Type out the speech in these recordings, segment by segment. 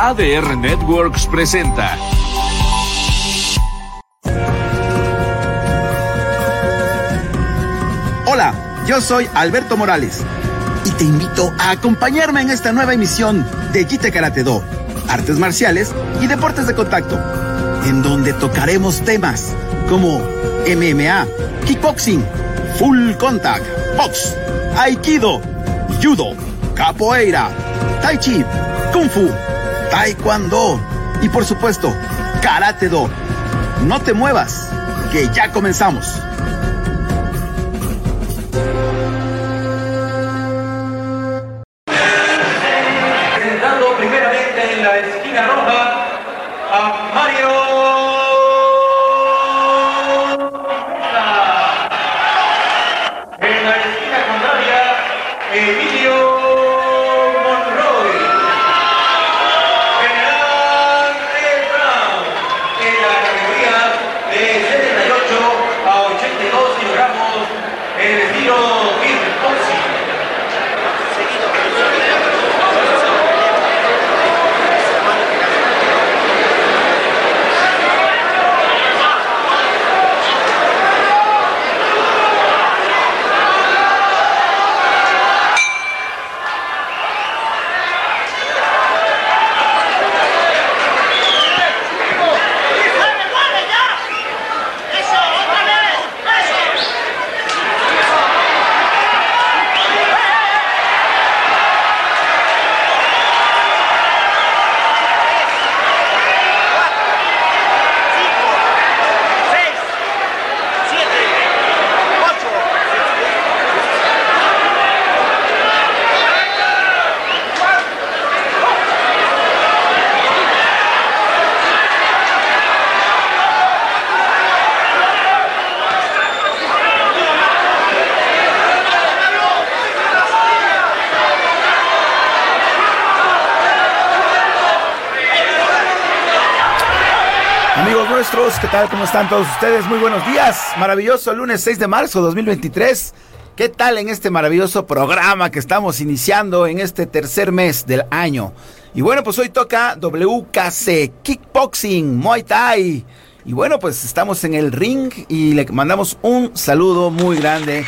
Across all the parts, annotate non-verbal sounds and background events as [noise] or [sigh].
ADR Networks presenta. Hola, yo soy Alberto Morales y te invito a acompañarme en esta nueva emisión de Jite Karate Do, artes marciales y deportes de contacto, en donde tocaremos temas como MMA, kickboxing, full contact, box, aikido, judo, capoeira, tai chi, kung fu, taekwondo y por supuesto, karate do. No te muevas, que ya comenzamos. ¿Qué tal? ¿Cómo están todos ustedes? Muy buenos días. Maravilloso lunes 6 de marzo 2023. ¿Qué tal en este maravilloso programa que estamos iniciando en este tercer mes del año? Y bueno, pues hoy toca WKC, Kickboxing, Muay Thai. Y bueno, pues estamos en el ring y le mandamos un saludo muy grande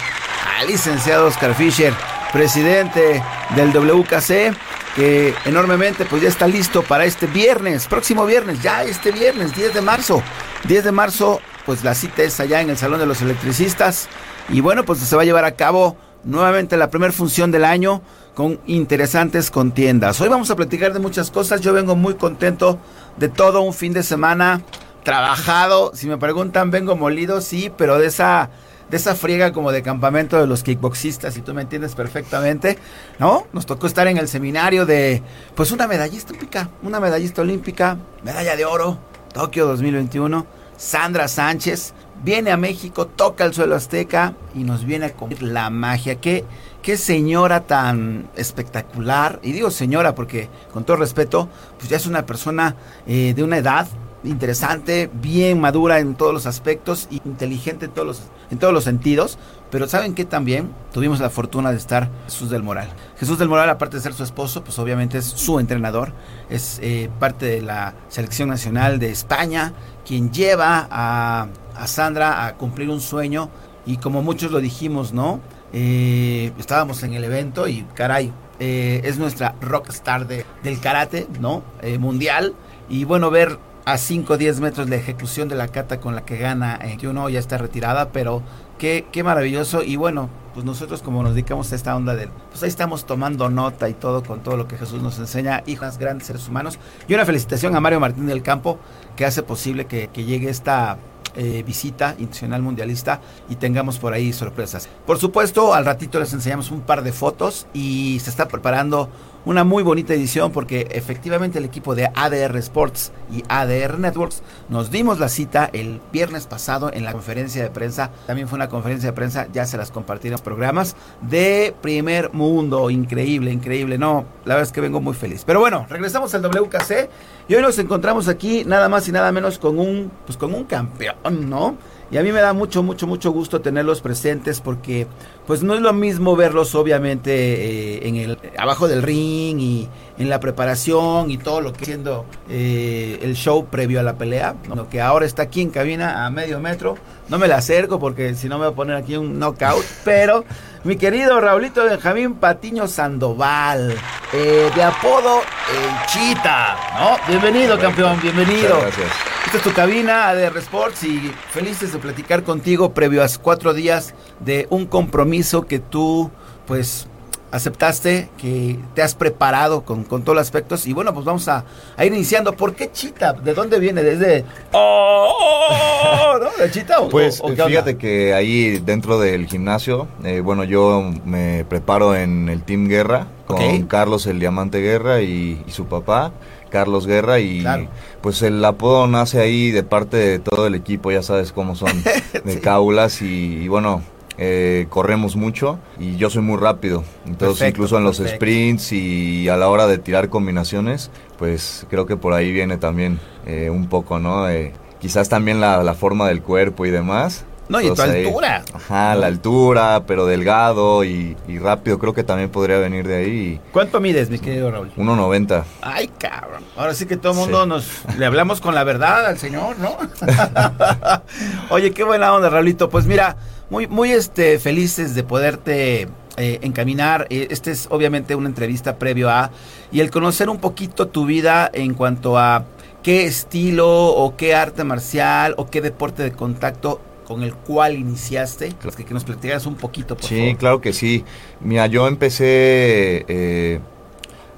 al licenciado Oscar Fischer, presidente del WKC que enormemente pues ya está listo para este viernes, próximo viernes, ya este viernes, 10 de marzo. 10 de marzo, pues la cita es allá en el Salón de los Electricistas. Y bueno, pues se va a llevar a cabo nuevamente la primera función del año con interesantes contiendas. Hoy vamos a platicar de muchas cosas. Yo vengo muy contento de todo un fin de semana trabajado. Si me preguntan, vengo molido, sí, pero de esa de esa friega como de campamento de los kickboxistas, si tú me entiendes perfectamente, ¿no? Nos tocó estar en el seminario de, pues una medallista olímpica, una medallista olímpica, medalla de oro, Tokio 2021, Sandra Sánchez, viene a México, toca el suelo azteca y nos viene a comer la magia. Qué, qué señora tan espectacular, y digo señora porque con todo respeto, pues ya es una persona eh, de una edad interesante, bien madura en todos los aspectos y inteligente en todos los, en todos los sentidos. Pero saben que también tuvimos la fortuna de estar Jesús del Moral. Jesús del Moral, aparte de ser su esposo, pues obviamente es su entrenador, es eh, parte de la selección nacional de España, quien lleva a, a, Sandra a cumplir un sueño. Y como muchos lo dijimos, ¿no? Eh, estábamos en el evento y caray, eh, es nuestra rockstar de, del karate, ¿no? mundial. Y bueno, ver a 5 o 10 metros la ejecución de la kata con la que gana eh, uno ya está retirada, pero qué, qué maravilloso. Y bueno, pues nosotros como nos dedicamos a esta onda del, pues ahí estamos tomando nota y todo con todo lo que Jesús nos enseña, hijos grandes seres humanos. Y una felicitación a Mario Martín del Campo, que hace posible que, que llegue esta eh, visita internacional mundialista y tengamos por ahí sorpresas. Por supuesto, al ratito les enseñamos un par de fotos y se está preparando una muy bonita edición porque efectivamente el equipo de ADR Sports y ADR Networks nos dimos la cita el viernes pasado en la conferencia de prensa. También fue una conferencia de prensa, ya se las compartí en los programas de primer mundo. Increíble, increíble. No, la verdad es que vengo muy feliz. Pero bueno, regresamos al WKC y hoy nos encontramos aquí nada más y nada menos con un, pues con un campeón, ¿no? Y a mí me da mucho, mucho, mucho gusto tenerlos presentes porque pues no es lo mismo verlos obviamente eh, en el abajo del ring y en la preparación y todo lo que siendo eh, el show previo a la pelea, lo que ahora está aquí en cabina a medio metro. No me la acerco porque si no me voy a poner aquí un knockout, pero mi querido Raulito Benjamín Patiño Sandoval, eh, de apodo El Chita, ¿no? Bienvenido, campeón, bienvenido. Muchas gracias. Esta es tu cabina ADR Sports y felices de platicar contigo previo a cuatro días de un compromiso que tú, pues, aceptaste, que te has preparado con, con todos los aspectos. Y bueno, pues vamos a, a ir iniciando. ¿Por qué Chita? ¿De dónde viene? ¿Desde... Oh, oh, oh, ¿no? ¿De Chita o, Pues o- o qué fíjate onda? que ahí dentro del gimnasio, eh, bueno, yo me preparo en el Team Guerra con. Carlos el Diamante Guerra y, y su papá, Carlos Guerra, y Claro. pues el apodo nace ahí de parte de todo el equipo, ya sabes cómo son, [laughs] de Sí. caulas y, y bueno... eh, corremos mucho y yo soy muy rápido, entonces Perfecto, incluso en los sprints y a la hora de tirar combinaciones, pues creo que por ahí viene también eh, un poco, ¿no? Eh, quizás también la, la forma del cuerpo y demás. No, y tu altura. Ajá, la altura, pero delgado y, y rápido, creo que también podría venir de ahí. ¿Cuánto mides, mi querido Raúl? 1.90. Ay, cabrón. Ahora sí que todo el Sí. mundo nos le hablamos con la verdad al señor, ¿no? [laughs] [laughs] Oye, qué buena onda, Raulito. Pues mira, muy, muy este, felices de poderte eh, encaminar. Este es obviamente una entrevista previo a y el conocer un poquito tu vida en cuanto a qué estilo o qué arte marcial o qué deporte de contacto con el cual iniciaste. Que, que nos platicaras un poquito, por Sí, favor. claro que sí. Mira, yo empecé, eh,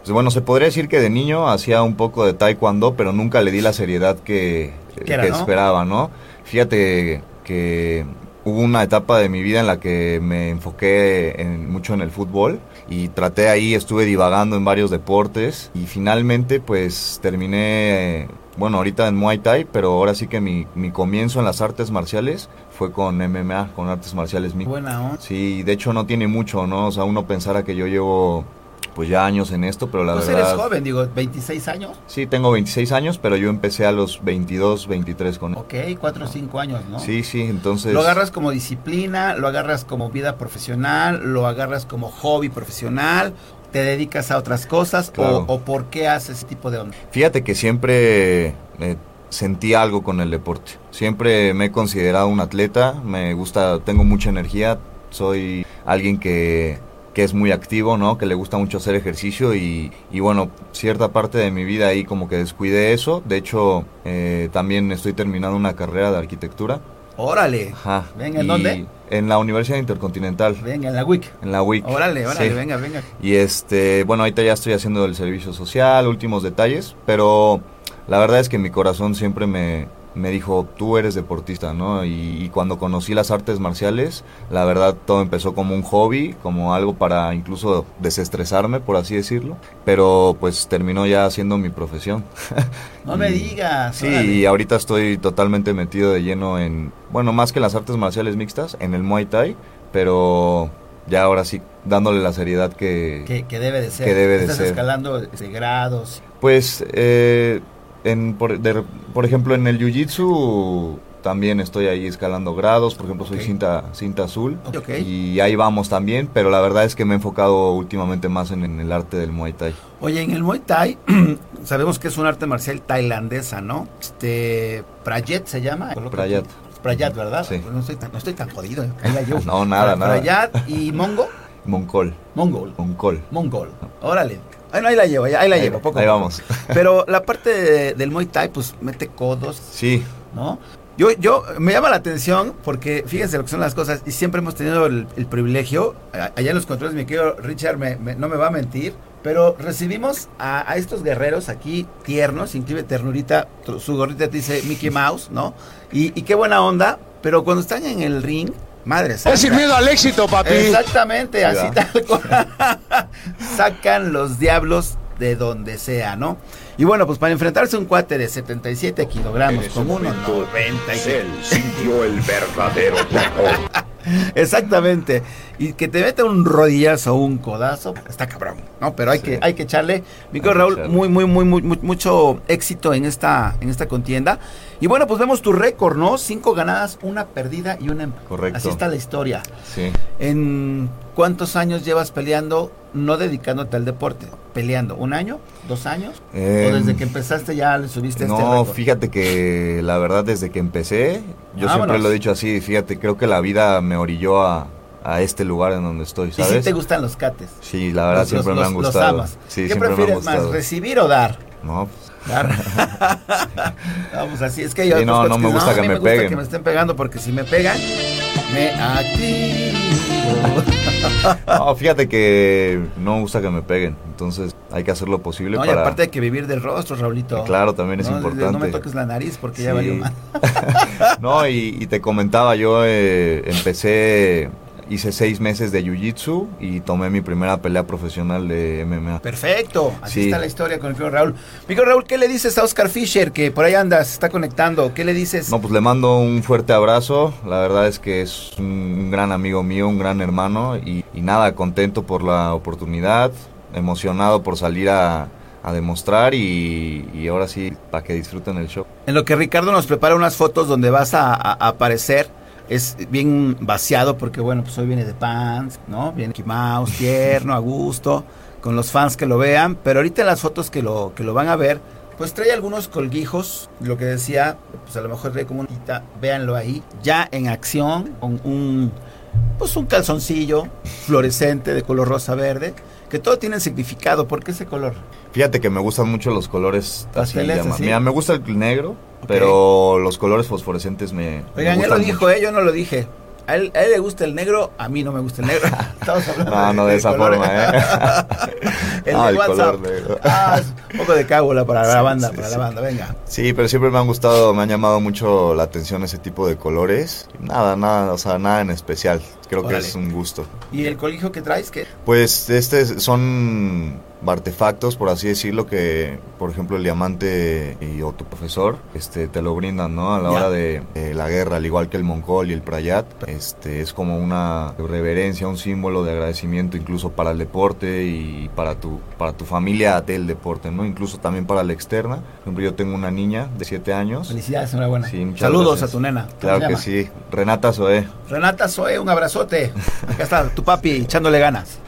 pues bueno, se podría decir que de niño hacía un poco de taekwondo, pero nunca le di la seriedad que, Que era, que ¿no? esperaba, ¿no? Fíjate que hubo una etapa de mi vida en la que me enfoqué en- mucho en el fútbol y traté ahí, estuve divagando en varios deportes y finalmente pues terminé, eh, bueno, ahorita en Muay Thai, pero ahora sí que mi, mi comienzo en las artes marciales fue con MMA, con artes marciales mixtas. Buena onda. Sí, de hecho no tiene mucho, ¿no? O sea, uno pensara que yo llevo pues ya años en esto, pero la Pues verdad... eres joven, digo, 26 años. Sí, tengo 26 años, pero yo empecé a los 22, 23 con... Ok, 4 o 5 años, ¿no? Sí, sí, entonces... Lo agarras como disciplina, lo agarras como vida profesional, lo agarras como hobby profesional, te dedicas a otras cosas Claro. o, o por qué haces ese tipo de onda. Fíjate que siempre eh, sentí algo con el deporte. Siempre me he considerado un atleta, me gusta, tengo mucha energía, soy alguien que, que es muy activo, ¿no? Que le gusta mucho hacer ejercicio y, y bueno, cierta parte de mi vida ahí como que descuidé eso. De hecho, eh, también estoy terminando una carrera de arquitectura. Órale, Ajá. Venga, ¿en Y dónde? En la Universidad Intercontinental, venga, en la WIC. en la UIC. Órale, órale, Sí. venga, venga. Y este, bueno, ahorita ya estoy haciendo el servicio social, últimos detalles, pero la verdad es que mi corazón siempre me, me dijo, tú eres deportista, ¿no? Y, y cuando conocí las artes marciales, la verdad todo empezó como un hobby, como algo para incluso desestresarme, por así decirlo, pero pues terminó ya siendo mi profesión. [laughs] No me digas. Sí, órale. y ahorita estoy totalmente metido de lleno en, bueno, más que en las artes marciales mixtas, en el Muay Thai, pero ya ahora sí, dándole la seriedad que... que, que debe de ser. que debe de Estás ser. escalando este, grados. Pues, eh, en, por, de- por ejemplo, en el Jiu-Jitsu también estoy ahí escalando grados, por ejemplo, soy cinta, cinta azul. Y ahí vamos también, pero la verdad es que me he enfocado últimamente más en, en el arte del Muay Thai. Oye, en el Muay Thai [clears throat] sabemos que es un arte marcial tailandesa, ¿no? Este, Prayat se llama. Prayat. Prayat, ¿verdad? Sí. Pues no, estoy tan, no estoy tan jodido. ¿eh? Ahí la llevo. [laughs] No, nada, nada. Prayat y Mongo. Moncol, Mongol. Moncol. Mongol. Órale. Ahí, ahí la llevo, ahí, ahí la Ahí- llevo. Poco ahí vamos. [laughs] Pero la parte de- del Muay Thai, pues mete codos, Sí, ¿no? Yo, yo, me llama la atención porque fíjense lo que son las cosas y siempre hemos tenido el, el privilegio, allá en los controles, mi querido Richard me- me- no me va a mentir, pero recibimos a, a estos guerreros aquí tiernos, incluye ternurita, su gorrita te dice Mickey Mouse, ¿no? Y, y qué buena onda, pero cuando están en el ring, madre santa. Es sin miedo al éxito, papi. Exactamente, Sí, así tal cual. [laughs] Sacan los diablos de donde sea, ¿no? Y bueno, pues para enfrentarse a un cuate de 77 kilogramos, como unos momento, 90 y Cell sintió el verdadero terror. [laughs] Exactamente. Y que te meta un rodillazo o un codazo, está cabrón, ¿no? Pero hay Sí. que hay que echarle. Mi Raúl, muy, muy, muy, muy- mucho éxito en esta, en esta contienda. Y bueno, pues vemos tu récord, ¿no? Cinco ganadas, una perdida y una empatada. Correcto. Así está la historia. Sí. ¿En cuántos años llevas peleando, no dedicándote al deporte? Peleando, ¿un año? ¿Dos años? ¿O Em, desde que empezaste ya le subiste este No, fíjate que la verdad desde que empecé, yo Vámonos. siempre lo he dicho así, fíjate, creo que la vida me orilló a, a este lugar en donde estoy, ¿Y si ¿sabes? te gustan los cates? Sí, la verdad Los- siempre los- me han los- los gustado. amas. Sí, ¿Qué prefieres más, gustado. recibir o dar? No, Dar. [laughs] Vamos, así es que hay Sí, no, no me gusta a que mí me gusta peguen". que me estén pegando porque si me pegan, me activo. no, fíjate que no me gusta que me peguen, entonces hay que hacer lo posible No, y para... aparte hay que vivir del rostro, Raulito. Claro, también es No, importante. No me toques la nariz porque ya valió mal. [laughs] no, y, y te comentaba, yo eh, empecé, hice seis meses de Jiu-Jitsu y tomé mi primera pelea profesional de MMA. Perfecto, así Sí. está la historia con el fijo Raúl. Mijo Raúl, ¿qué le dices a Oscar Fisher que por ahí andas, se está conectando? ¿Qué le dices? No, pues le mando un fuerte abrazo. La verdad es que es un, un gran amigo mío, un gran hermano. Y, y nada, contento por la oportunidad, emocionado por salir a, a demostrar. Y, y ahora sí, para que disfruten el show. En lo que Ricardo nos prepara unas fotos donde vas a, a- a aparecer, es bien vaciado porque, bueno, pues hoy viene de pants, ¿no? Viene Mickey Mouse, tierno, a gusto, con los fans que lo vean. Pero ahorita en las fotos que lo, que lo van a ver, pues trae algunos colguijos, lo que decía, pues a lo mejor trae como un tita, véanlo ahí, ya en acción, con un, pues un calzoncillo fluorescente de color rosa verde, que todo tiene significado. ¿Por qué ese color? Fíjate que me gustan mucho los colores así Pasteles, así. Mira, me gusta el negro, pero los colores fosforescentes me. me Oigan, él lo dijo, eh, yo no lo dije. A él, a él le gusta el negro, a mí no me gusta el negro. [laughs] [laughs] Estamos hablando No, no de esa color. forma, ¿eh? [laughs] el de el WhatsApp. color. Ah, un poco de cábula para la banda, sí, para sí. la banda, venga. Sí, pero siempre me han gustado, me han llamado mucho la atención ese tipo de colores. Nada, nada, o sea, nada en especial. Creo Órale. que es un gusto. ¿Y el colegio que traes? ¿Qué? Pues este son artefactos, por así decirlo, que por ejemplo el diamante y o tu profesor este te lo brindan, ¿no? A la Ya. hora de, de la guerra, al igual que el Mongol y el Prayat, este es como una reverencia, un símbolo de agradecimiento incluso para el deporte y para tu para tu familia del deporte, ¿no? Incluso también para la externa. Por ejemplo, yo tengo una niña de 7 años. Felicidades, enhorabuena. Sí, Saludos gracias. a tu nena. ¿Cómo Claro que sí. Renata Zoé. Renata Zoe, un abrazote. Acá está tu papi echándole ganas.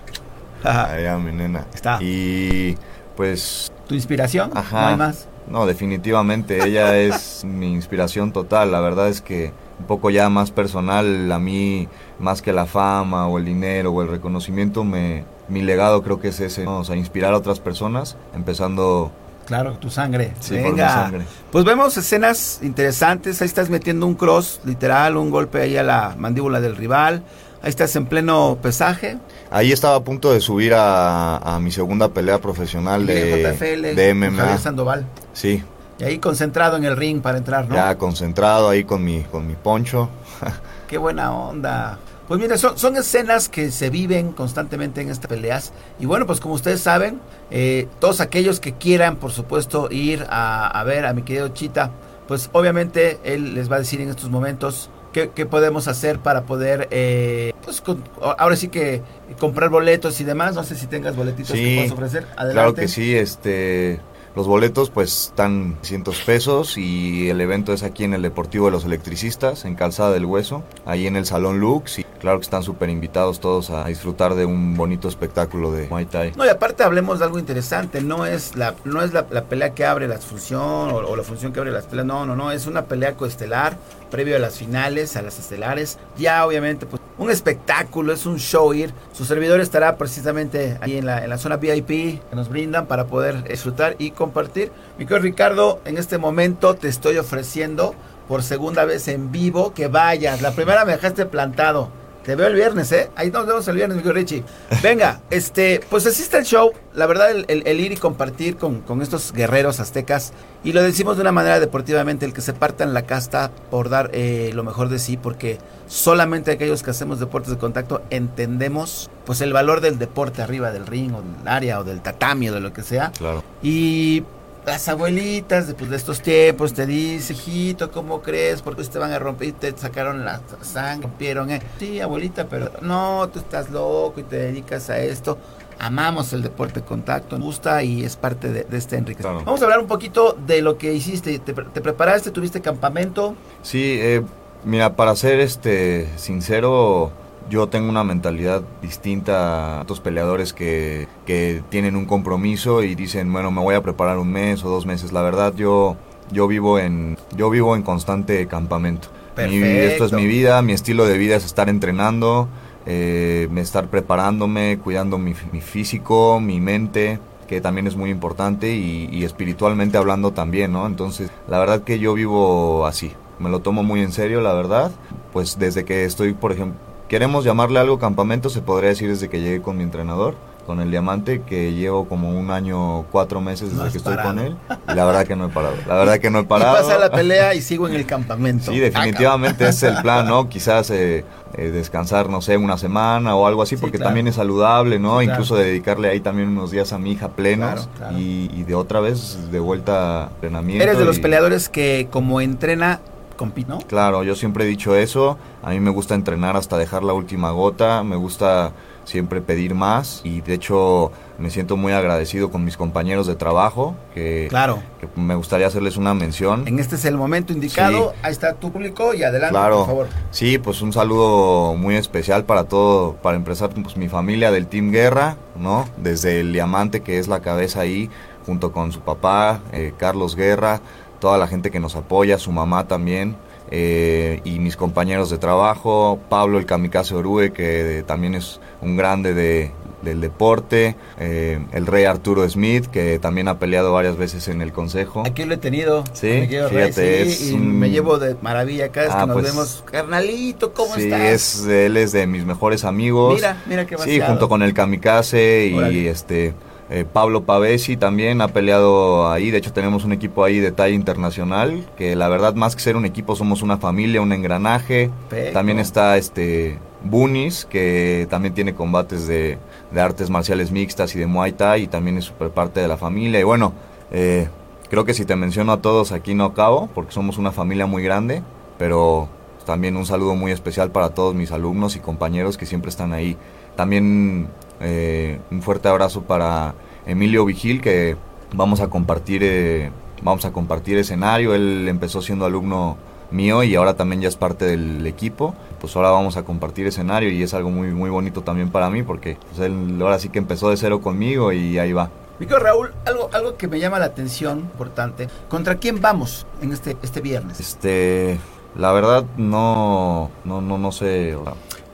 Allá mi nena. Está. Y pues ¿Tu inspiración? Ajá. No hay más. No, definitivamente, ella [laughs] es mi inspiración total. La verdad es que un poco ya más personal, a mí, más que la fama o el dinero o el reconocimiento, me, mi legado creo que es ese, ¿no? o sea, inspirar a otras personas, empezando... Claro, tu sangre. Sí, Venga. sangre. Pues vemos escenas interesantes. Ahí estás metiendo un cross, literal, un golpe ahí a la mandíbula del rival. Ahí estás en pleno pesaje. Ahí estaba a punto de subir a, a mi segunda pelea profesional de, JFL, de con Javier MMA. Sandoval. Sí, Y ahí concentrado en el ring para entrar, ¿no? ya concentrado ahí con mi, con mi poncho. [laughs] Qué buena onda. Pues mire, son, son escenas que se viven constantemente en estas peleas. Y bueno, pues como ustedes saben, eh, todos aquellos que quieran, por supuesto, ir a, a ver a mi querido Chita, pues obviamente él les va a decir en estos momentos qué, qué podemos hacer para poder, eh, pues con- ahora sí que comprar boletos y demás. No sé si tengas boletitos que puedas ofrecer. Adelante. Claro que sí, este los boletos pues están 100 pesos y el evento es aquí en el Deportivo de los Electricistas, en Calzada del Hueso, ahí en el Salón Lux y claro que están súper invitados todos a disfrutar de un bonito espectáculo de Muay Thai. No, y aparte hablemos de algo interesante, no es la, no es la, pelea que abre la función o, o la función que abre las peleas, no, no, no, es una pelea coestelar previo a las finales, a las estelares, ya obviamente pues un espectáculo, es un show ir, su servidor estará precisamente ahí en la, en la zona VIP que nos brindan para poder disfrutar y compartir. Mi querido Ricardo, en este momento te estoy ofreciendo por segunda vez en vivo que vayas, la primera me dejaste plantado. Te veo el viernes, ¿eh? Ahí nos vemos el viernes, mi Richie. Venga, [laughs] este, pues así está el show. La verdad, el, el- el ir y compartir con, con estos guerreros aztecas. Y lo decimos de una manera deportivamente, el que se partan la casta por dar eh, lo mejor de sí, porque solamente aquellos que hacemos deportes de contacto entendemos pues el valor del deporte arriba del ring o del área o del tatami o de lo que sea. Claro. Y las abuelitas de, pues, de estos tiempos te dicen, hijito, ¿cómo crees? Porque te van a romper te sacaron la sangre, rompieron, eh. Sí, abuelita, pero no, tú estás loco y te dedicas a esto. Amamos el deporte de contacto, nos gusta y es parte de, de este Enrique. Claro. Vamos a hablar un poquito de lo que hiciste. ¿Te, te preparaste? ¿Tuviste campamento? Sí, eh, mira, para ser este sincero, yo tengo una mentalidad distinta a otros peleadores que, que tienen un compromiso y dicen, bueno, me voy a preparar un mes o dos meses. La verdad, yo, yo vivo en, yo vivo en constante campamento. Mi- esto es mi vida, mi estilo de vida es estar entrenando, eh, estar preparándome, cuidando mi, mi físico, mi mente, que también es muy importante, y, y espiritualmente hablando también, ¿no? Entonces, la verdad que yo vivo así, me lo tomo muy en serio, la verdad, pues desde que estoy, por ejemplo, queremos llamarle algo campamento, se podría decir desde que llegué con mi entrenador, con el diamante, que llevo como un año, cuatro meses desde que estoy con él, y la verdad que no he parado, la verdad que no he Y parado. pasa la pelea y sigo en el [laughs] campamento. Sí, definitivamente ese es el plan, ¿no? Quizás eh, eh, descansar, no sé, una semana o algo así, Sí, porque claro. también es saludable, ¿no? Sí, claro. Incluso dedicarle ahí también unos días a mi hija plenos Claro. Y, y de otra vez de vuelta a entrenamiento. Eres de los peleadores que como entrena, compite, ¿no? Claro, yo siempre he dicho eso. A mí me gusta entrenar hasta dejar la última gota. Me gusta siempre pedir más. Y de hecho me siento muy agradecido con mis compañeros de trabajo. Que, Claro. que me gustaría hacerles una mención. En este es el momento indicado. Sí. Ahí está tu público y adelante, Claro. por favor. Sí, pues un saludo muy especial para todo, para empezar, pues mi familia del Team Guerra, ¿no? Desde el Diamante, que es la cabeza ahí, junto con su papá, eh, Carlos Guerra, toda la gente que nos apoya, su mamá también, eh, y mis compañeros de trabajo, Pablo el Kamikaze Orue, que también es un grande de, del deporte, eh, el rey Arturo Smith, que también ha peleado varias veces en el consejo. Aquí lo he tenido. Sí, Rey, fíjate, sí, es y un- me llevo de maravilla cada vez Ah, que nos pues- vemos. Carnalito, ¿cómo sí, estás? es, él es de mis mejores amigos. Mira, mira qué Sí, vaciado. junto con el Kamikaze y este eh, Pablo Pavesi también ha peleado ahí. De hecho, tenemos un equipo ahí de talla internacional. Que la verdad, más que ser un equipo, somos una familia, un engranaje. Perfecto. También está este Bunis, que también tiene combates de, de artes marciales mixtas y de Muay Thai. Y también es súper parte de la familia. Y bueno, eh, creo que si te menciono a todos aquí no acabo, porque somos una familia muy grande. Pero también un saludo muy especial para todos mis alumnos y compañeros que siempre están ahí. También eh, un fuerte abrazo para Emilio Vigil que vamos a compartir eh, vamos a compartir escenario. Él empezó siendo alumno mío y ahora también ya es parte del equipo. Pues ahora vamos a compartir escenario y es algo muy muy bonito también para mí porque pues, él ahora sí que empezó de cero conmigo y ahí va. Mi querido Raúl, algo, algo que me llama la atención, importante. ¿Contra quién vamos en este, este viernes? Este, la verdad no no no no sé.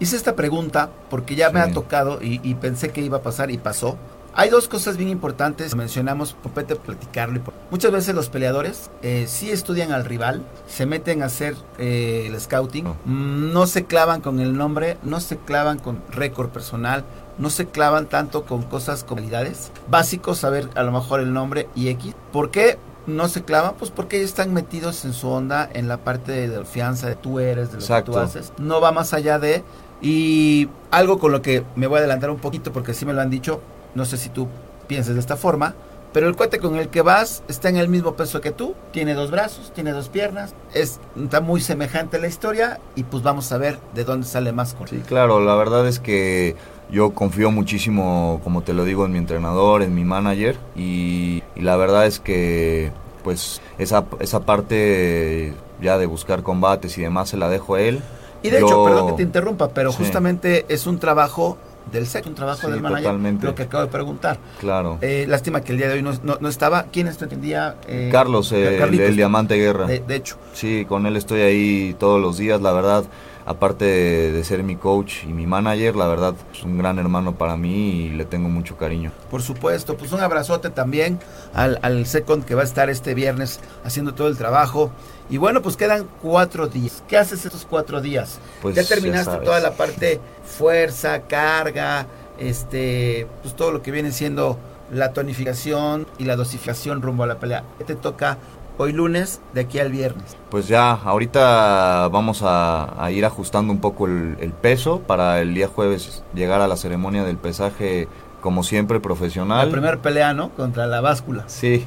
Hice esta pregunta porque ya me ha tocado y, y pensé que iba a pasar y pasó. Hay dos cosas bien importantes, mencionamos, compete platicarlo. y por- Muchas veces los peleadores eh, sí estudian al rival, se meten a hacer eh, el scouting, Oh. no se clavan con el nombre, no se clavan con récord personal, no se clavan tanto con cosas con cualidades. Básico saber a lo mejor el nombre y X. ¿Por qué no se clavan? Pues porque ellos están metidos en su onda, en la parte de la fianza de tú eres, de lo Exacto. que tú haces. No va más allá de... Y algo con lo que me voy a adelantar un poquito porque sí me lo han dicho, no sé si tú piensas de esta forma, pero el cuate con el que vas está en el mismo peso que tú, tiene dos brazos, tiene dos piernas, es, está muy semejante la historia y pues vamos a ver de dónde sale más con Sí, claro, la verdad es que yo confío muchísimo, como te lo digo, en mi entrenador, en mi manager y, y la verdad es que pues esa, esa parte ya de buscar combates y demás se la dejo a él. Y de Yo- hecho, perdón que te interrumpa, pero Sí. justamente es un trabajo del sexo, un trabajo Sí, del manager, totalmente. lo que acabo de preguntar. Claro. Eh, lástima que el día de hoy no, no- no estaba. ¿Quién es tu entendía? Eh, Carlos, eh, el, Carlitos. el Diamante Guerra. De, de hecho, Sí, con él estoy ahí todos los días, la verdad. Aparte de, de ser mi coach y mi manager, la verdad es un gran hermano para mí y le tengo mucho cariño. por supuesto, pues un abrazote también al, al Second que va a estar este viernes haciendo todo el trabajo. Y bueno, pues quedan cuatro días. ¿Qué haces estos cuatro días? Pues, ya terminaste toda la parte fuerza, carga, este, pues todo lo que viene siendo la tonificación y la dosificación rumbo a la pelea. ¿Qué te toca hoy lunes de aquí al viernes? Pues ya, ahorita vamos a, a ir ajustando un poco el, el peso para el día jueves llegar a la ceremonia del pesaje como siempre, La profesional. primer pelea, ¿no? Contra la báscula. Sí,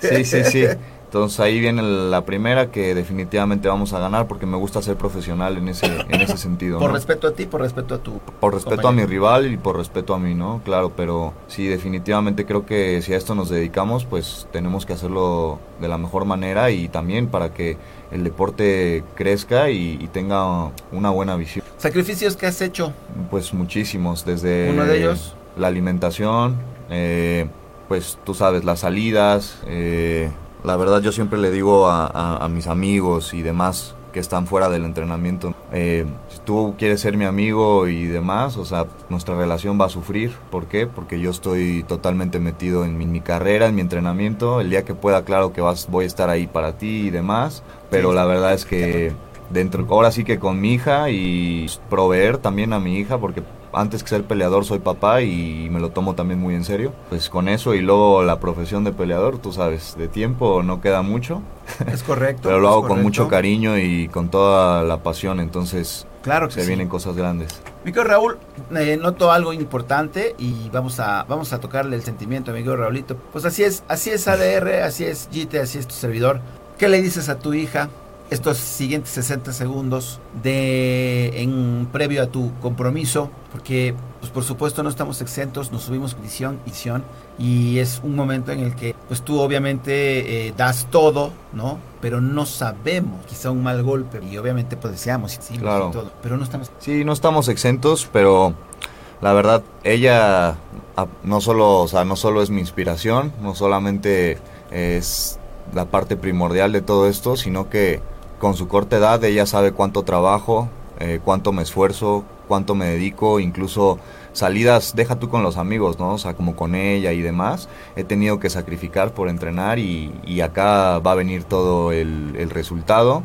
sí, sí, sí. [laughs] Entonces ahí viene la primera que definitivamente vamos a ganar porque me gusta ser profesional en ese, en ese sentido. Por ¿no? respeto a ti, por respeto a tu... Por respeto a mi rival y por respeto a mí, ¿no? Claro, pero sí, definitivamente creo que si a esto nos dedicamos, pues tenemos que hacerlo de la mejor manera y también para que el deporte crezca y, y tenga una buena visión. Sacrificios que has hecho. Pues muchísimos, desde Uno de ellos. la alimentación, eh, pues tú sabes, las salidas. eh, la verdad yo siempre le digo a, a- a mis amigos y demás que están fuera del entrenamiento, eh, si tú quieres ser mi amigo y demás, o sea, nuestra relación va a sufrir. ¿Por qué? Porque yo estoy totalmente metido en mi, mi carrera, en mi entrenamiento. El día que pueda, claro que vas, voy a estar ahí para ti y demás, pero Sí. la verdad es que dentro ahora sí que con mi hija y proveer también a mi hija porque antes que ser peleador soy papá y me lo tomo también muy en serio pues con eso y luego la profesión de peleador tú sabes de tiempo no queda mucho Es correcto. [laughs] pero lo hago con mucho cariño y con toda la pasión entonces Claro que se sí. vienen cosas grandes Mi querido Raúl, eh, noto algo importante y vamos a, vamos a tocarle el sentimiento a mi querido Raulito. Pues así es, así es ADR, así es GT, así es tu servidor. ¿Qué le dices a tu hija estos siguientes 60 segundos de en previo a tu compromiso? Porque, pues por supuesto no estamos exentos, nos subimos edición, edición y es un momento en el que, pues tú obviamente eh, das todo, ¿no? Pero no sabemos, quizá un mal golpe y obviamente pues deseamos y sí, Claro. todo, pero no estamos Sí, no estamos exentos, pero la verdad, ella no solo, o sea, no solo es mi inspiración, no solamente es la parte primordial de todo esto, sino que con su corta edad ella sabe cuánto trabajo, eh, cuánto me esfuerzo, cuánto me dedico, incluso salidas, deja tú con los amigos, ¿no? O sea, como con ella y demás, he tenido que sacrificar por entrenar y, acá va a venir todo el, el resultado.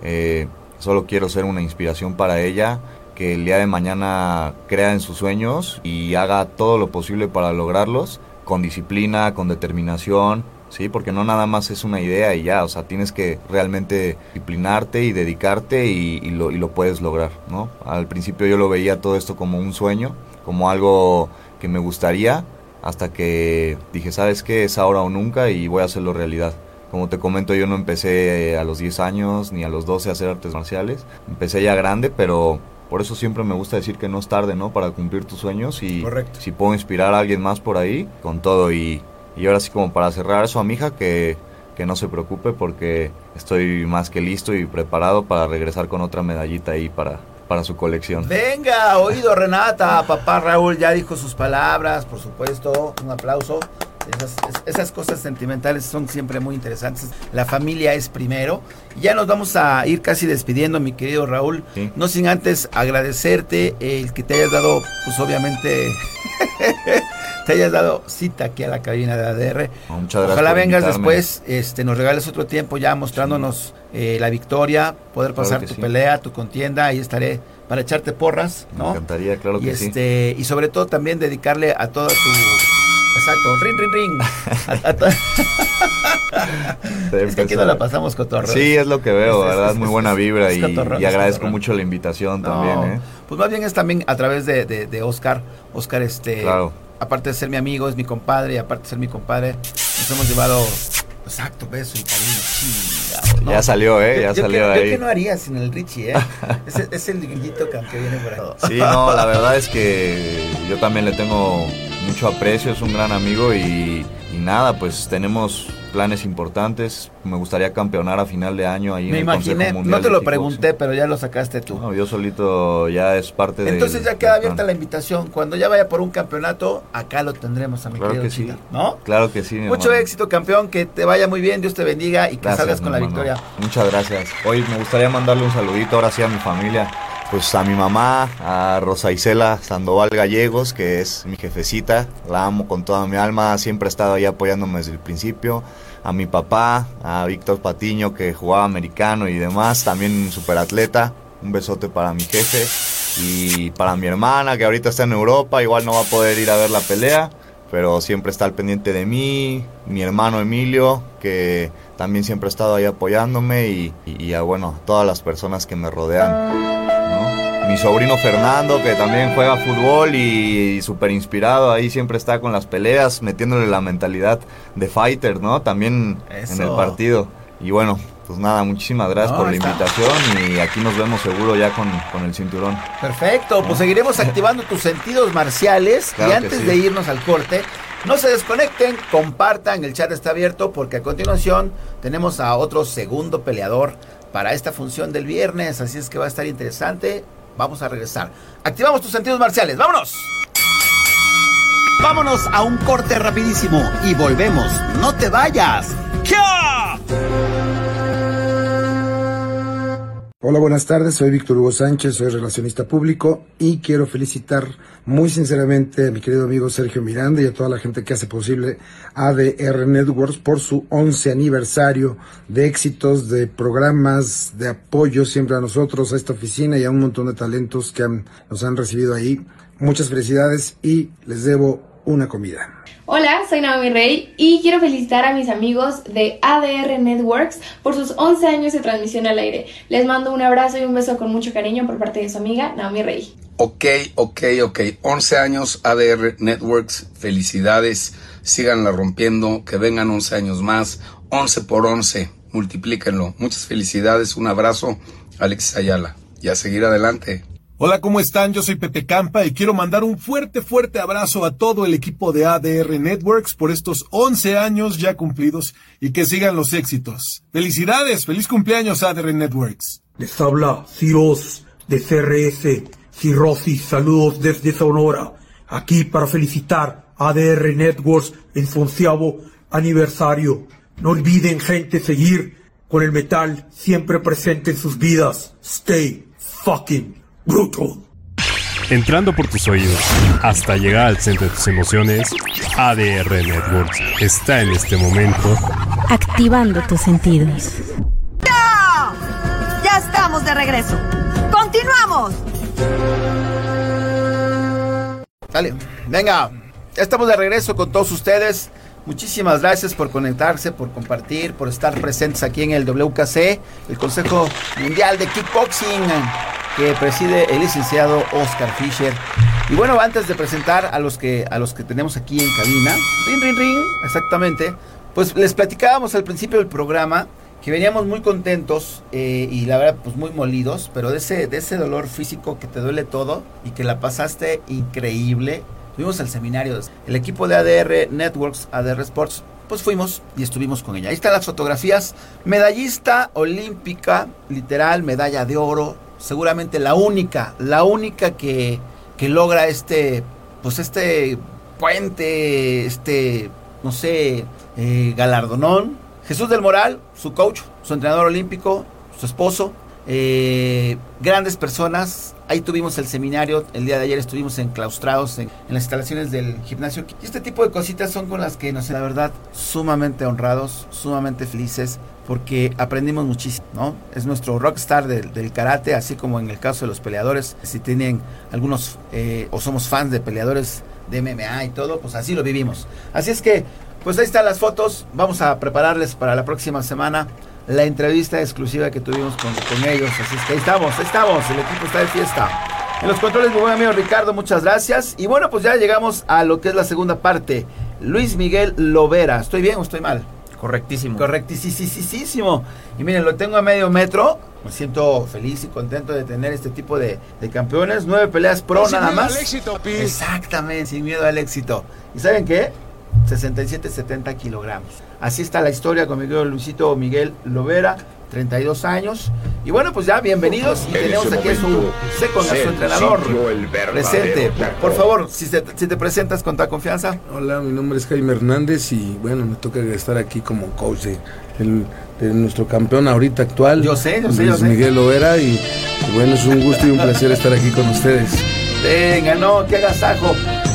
Eh, solo quiero ser una inspiración para ella, que el día de mañana crea en sus sueños y haga todo lo posible para lograrlos, con disciplina, con determinación, ¿sí? Porque no nada más es una idea y ya, o sea, tienes que realmente disciplinarte y dedicarte y, y lo, y lo puedes lograr, ¿no? Al principio yo lo veía todo esto como un sueño, como algo que me gustaría, hasta que dije, ¿sabes qué? Es ahora o nunca y voy a hacerlo realidad. Como te comento, yo no empecé a los 10 años ni a los 12 a hacer artes marciales. Empecé ya grande, pero por eso siempre me gusta decir que no es tarde, ¿no? Para cumplir tus sueños y Correcto. si puedo inspirar a alguien más por ahí, con todo. Y, y ahora sí como para cerrar eso a mi hija, que, que no se preocupe porque estoy más que listo y preparado para regresar con otra medallita ahí para, para su colección. Venga, oído Renata, papá Raúl ya dijo sus palabras, por supuesto, un aplauso. Esas, es- esas cosas sentimentales son siempre muy interesantes. La familia es primero. Ya nos vamos a ir casi despidiendo, mi querido Raúl. Sí. No sin antes agradecerte el que te hayas dado, pues obviamente, te hayas dado cita aquí a la cabina de ADR. Muchas gracias Ojalá vengas invitarme. después, este, nos regales otro tiempo ya mostrándonos eh, la victoria, poder pasar tu sí. pelea, tu contienda, ahí estaré para echarte porras, Me ¿no? encantaría, claro y que sí. este y sobre todo también dedicarle a toda tu exacto, ring ring ring. A- [laughs] a to- [laughs] es que aquí no la pasamos cotorro. Sí, es lo que veo, Es- ¿verdad? es- Muy buena vibra y, y agradezco mucho la invitación No, también, ¿eh? Pues más bien es también a través de, de, de Oscar. Oscar, este, Claro. Aparte de ser mi amigo, es mi compadre, y aparte de ser mi compadre, nos hemos llevado, exacto, beso y cariño. Ya salió, ¿eh? Yo- Ya yo salió que, Yo ahí. que no haría sin el Richie, ¿eh? [laughs] es, el- es el grillito que que viene por ahí. Sí, no, la verdad es que yo también le tengo mucho aprecio, es un gran amigo y, y nada, pues tenemos planes importantes. Me gustaría campeonar a final de año ahí Me en el Consejo imaginé, Mundial no te lo pregunté, pero ya lo sacaste tú. No, yo solito ya es parte de. Entonces ya queda abierta la invitación. Cuando ya vaya por un campeonato, acá lo tendremos a mi Claro querido que sí. ¿no? Claro que sí. mi Mucho hermano. éxito, campeón, que te vaya muy bien, Dios te bendiga y que Gracias, salgas con la hermano. victoria. Muchas gracias. Hoy me gustaría mandarle un saludito ahora sí a mi familia. Pues a mi mamá, a Rosa Isela Sandoval Gallegos, que es mi jefecita. La amo con toda mi alma. Siempre ha estado ahí apoyándome desde el principio. A mi papá, a Víctor Patiño, que jugaba americano y demás. También un superatleta. Un besote para mi jefe. Y para mi hermana, que ahorita está en Europa. Igual no va a poder ir a ver la pelea pero siempre está al pendiente de mí, mi hermano Emilio, que también siempre ha estado ahí apoyándome y, y- a bueno, todas las personas que me rodean. Mi sobrino Fernando, que también juega fútbol y, súper inspirado, ahí siempre está con las peleas, metiéndole la mentalidad de fighter, ¿no? También en el partido. Y bueno, pues nada, muchísimas gracias por la invitación y aquí nos vemos seguro ya con, el cinturón. Perfecto, pues seguiremos activando tus sentidos marciales y antes de irnos al corte, no se desconecten, compartan, el chat está abierto porque a continuación tenemos a otro segundo peleador para esta función del viernes, así es que va a estar interesante. Vamos a regresar. Activamos tus sentidos marciales, vámonos. Vámonos a un corte rapidísimo y volvemos. No te vayas. ¡Kia! Hola, buenas tardes. Soy Víctor Hugo Sánchez, soy relacionista público y quiero felicitar muy sinceramente a mi querido amigo Sergio Miranda y a toda la gente que hace posible ADR Networks por su 11 aniversario de éxitos, de programas, de apoyo siempre a nosotros, a esta oficina y a un montón de talentos que nos han recibido ahí. Muchas felicidades y les debo una comida. Hola, soy Naomi Rey y quiero felicitar a mis amigos de ADR Networks por sus 11 años de transmisión al aire. Les mando un abrazo y un beso con mucho cariño por parte de su amiga Naomi Rey. Ok, ok, ok. 11 años ADR Networks. Felicidades. Síganla rompiendo. Que vengan 11 años más. 11 por 11. Multiplíquenlo. Muchas felicidades. Un abrazo, Alex Ayala. Y a seguir adelante. Hola, ¿cómo están? Yo soy Pepe Campa y quiero mandar un fuerte, fuerte abrazo a todo el equipo de ADR Networks por estos 11 años ya cumplidos y que sigan los éxitos. Felicidades, feliz cumpleaños ADR Networks. Les habla Ciros de CRS, Cirrosis, saludos desde Sonora, aquí para felicitar ADR Networks en su onceavo aniversario. No olviden gente seguir con el metal siempre presente en sus vidas. Stay fucking bruto. Entrando por tus oídos hasta llegar al centro de tus emociones, ADR Networks está en este momento activando tus sentidos. ¡Ya! Ya estamos de regreso. ¡Continuamos! Dale, venga, ya estamos de regreso con todos ustedes. Muchísimas gracias por conectarse, por compartir, por estar presentes aquí en el WKC, el Consejo Mundial de Kickboxing que preside el licenciado Oscar Fisher. Y bueno, antes de presentar a los que a los que tenemos aquí en cabina, ring ring ring, exactamente, pues les platicábamos al principio del programa que veníamos muy contentos eh, y la verdad pues muy molidos, pero de ese de ese dolor físico que te duele todo y que la pasaste increíble. Fuimos al seminario, el equipo de ADR Networks, ADR Sports, pues fuimos y estuvimos con ella. Ahí están las fotografías. Medallista olímpica, literal, medalla de oro, seguramente la única, la única que, que logra este, pues este puente, este, no sé, eh, galardonón. Jesús del Moral, su coach, su entrenador olímpico, su esposo, eh, grandes personas. Ahí tuvimos el seminario, el día de ayer estuvimos enclaustrados en, las instalaciones del gimnasio. Y este tipo de cositas son con las que, no sé, la verdad, sumamente honrados, sumamente felices porque aprendimos muchísimo, ¿no? Es nuestro rockstar del, del karate, así como en el caso de los peleadores, si tienen algunos eh, o somos fans de peleadores de MMA y todo, pues así lo vivimos. Así es que, pues ahí están las fotos, vamos a prepararles para la próxima semana la entrevista exclusiva que tuvimos con, con ellos, así es que ahí estamos, ahí estamos, el equipo está de fiesta. En los controles, mi buen amigo Ricardo, muchas gracias. Y bueno, pues ya llegamos a lo que es la segunda parte. Luis Miguel Lovera, ¿estoy bien o estoy mal? Correctísimo. Correctísimo. Y miren, lo tengo a medio metro. Me siento feliz y contento de tener este tipo de, de campeones. Nueve peleas pro nada más. Al éxito, Exactamente, sin miedo al éxito. ¿Y saben qué? 67, 70 kilogramos. Así está la historia con mi querido Luisito Miguel Lovera. 32 años. Y bueno, pues ya bienvenidos y tenemos aquí a su second, a su entrenador presente. Por favor, si, se, si te presentas con toda confianza. Hola, mi nombre es Jaime Hernández y bueno, me toca estar aquí como coach de, el, de nuestro campeón ahorita actual. Yo sé, yo sé, Luis yo sé. Miguel Lovera y, y bueno, es un gusto y un placer estar aquí con ustedes. Venga, no, qué agasajo.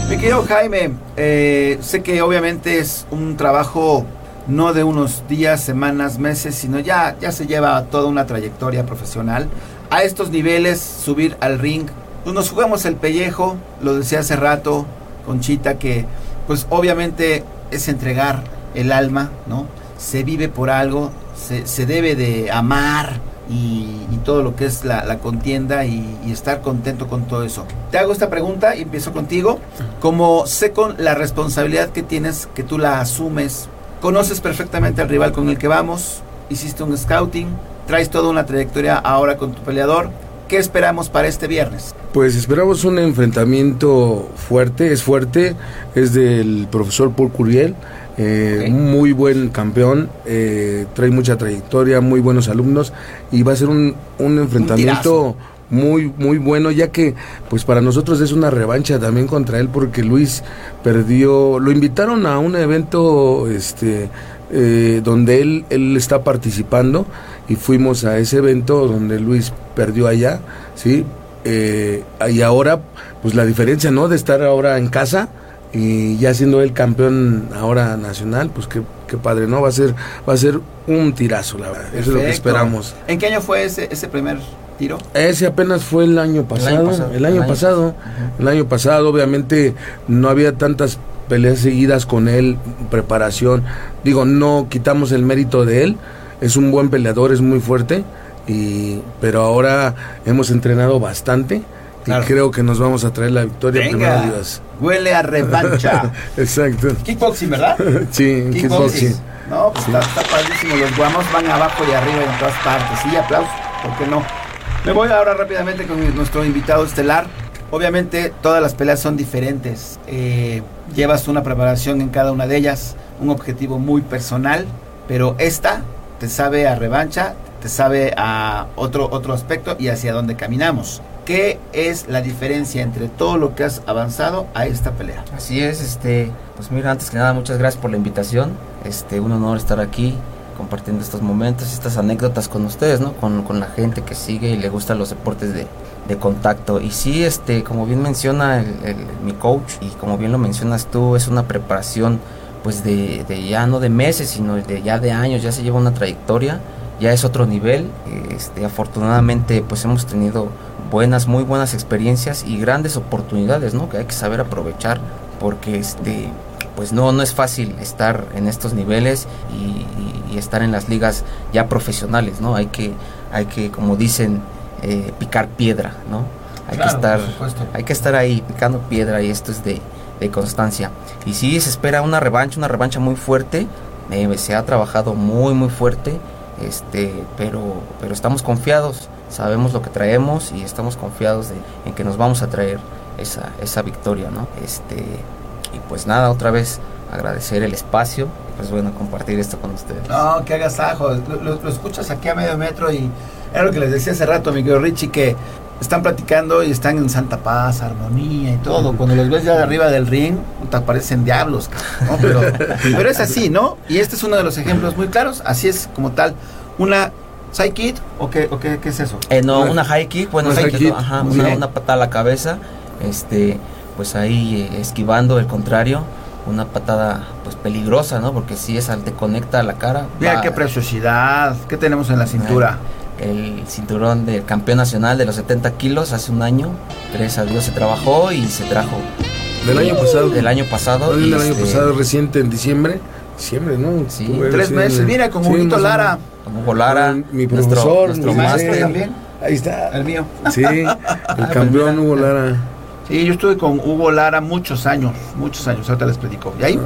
Mi querido Jaime, eh, sé que obviamente es un trabajo no de unos días, semanas, meses, sino ya, ya se lleva toda una trayectoria profesional. A estos niveles, subir al ring, pues nos jugamos el pellejo, lo decía hace rato, Conchita, que pues obviamente es entregar el alma, ¿no? Se vive por algo, se, se debe de amar y, todo lo que es la, la contienda y, y estar contento con todo eso. Te hago esta pregunta y empiezo contigo. Como sé con la responsabilidad que tienes, que tú la asumes, conoces perfectamente al rival con el que vamos, hiciste un scouting, traes toda una trayectoria ahora con tu peleador. ¿Qué esperamos para este viernes? Pues esperamos un enfrentamiento fuerte, es fuerte, es del profesor Paul Curiel, eh, muy buen campeón, eh, trae mucha trayectoria, muy buenos alumnos y va a ser un, un enfrentamiento muy muy bueno ya que pues para nosotros es una revancha también contra él porque Luis perdió, lo invitaron a un evento este eh, donde él, él está participando y fuimos a ese evento donde Luis perdió allá, ¿sí? Eh, y ahora, pues la diferencia, ¿no? De estar ahora en casa y ya siendo el campeón ahora nacional, pues qué, qué padre, ¿no? Va a ser, va a ser un tirazo, la verdad. Eso es lo que esperamos. ¿En qué año fue ese, ese primer tiro? Ese apenas fue el año pasado. El año pasado. El año pasado, obviamente, no había tantas peleas seguidas con él, preparación. Digo, no quitamos el mérito de él. Es un buen peleador, es muy fuerte. Y, pero ahora hemos entrenado bastante. Claro. Y creo que nos vamos a traer la victoria, Venga. primero Dios. Huele a revancha. [laughs] Exacto. Kickboxing, ¿verdad? Sí, en kickboxing. No, pues está, está padrísimo. Los guamos van abajo y arriba en todas partes. Sí, aplausos. ¿Por qué no? Me voy ahora rápidamente con nuestro invitado estelar. Obviamente todas las peleas son diferentes. Eh, llevas una preparación en cada una de ellas, un objetivo muy personal, pero esta te sabe a revancha, te sabe a otro, otro aspecto y hacia dónde caminamos. ¿Qué es la diferencia entre todo lo que has avanzado a esta pelea? Así es, este, pues mira, antes que nada, muchas gracias por la invitación. Este, un honor estar aquí compartiendo estos momentos, estas anécdotas con ustedes, ¿no? Con, con la gente que sigue y le gustan los deportes de, de contacto. Y sí, este, como bien menciona el, el- mi coach y como bien lo mencionas tú, es una preparación pues de, de ya no de meses, sino de ya de años, ya se lleva una trayectoria, ya es otro nivel. Este, afortunadamente pues hemos tenido buenas, muy buenas experiencias y grandes oportunidades, ¿no? Que hay que saber aprovechar porque este pues no, no es fácil estar en estos niveles y, y- y estar en las ligas ya profesionales, ¿no? Hay que, hay que como dicen, eh, picar piedra, ¿no? Hay Claro, que estar, hay que estar ahí picando piedra y esto es de, de constancia. Y sí, se espera una revancha, una revancha muy fuerte. eh, se ha trabajado muy, muy fuerte, este, pero, pero estamos confiados, sabemos lo que traemos y estamos confiados de, en que nos vamos a traer esa, esa victoria, ¿no? Este, pues nada, otra vez agradecer el espacio, pues bueno, compartir esto con ustedes. No, que hagas ajo. Lo, lo- lo escuchas aquí a medio metro y era lo que les decía hace rato, mi querido Richie, que están platicando y están en Santa Paz, armonía y todo. Cuando los ves ya de arriba del ring, te parecen diablos. ¿no? Pero, [laughs] pero es así, ¿no? Y este es uno de los ejemplos muy claros. Así es como tal. Una side kick o qué, o qué, qué es eso? Eh, no, una high kick, bueno, high kick, ajá, una patada a la cabeza, este, pues ahí eh, esquivando el contrario, una patada pues peligrosa, ¿no? Porque si esa te conecta a la cara. Mira va- qué preciosidad. ¿Qué tenemos en la cintura? el cinturón del campeón nacional de los 70 kilos hace un año. Gracias a Dios se trabajó y se trajo. Del año pasado. Del año pasado. Del año este, pasado, reciente, en diciembre. Diciembre, ¿no? Sí. Estuve Tres meses. Mira, con Sí, Huguito o Lara. Con Hugo Lara, Mi nuestro- profesor, nuestro máster. maestro. también. Ahí está. El mío. Sí, [laughs] el campeón Hugo Lara. Sí, yo estuve con Hugo Lara muchos años, muchos años, ahorita les platico. ¿Y ahí?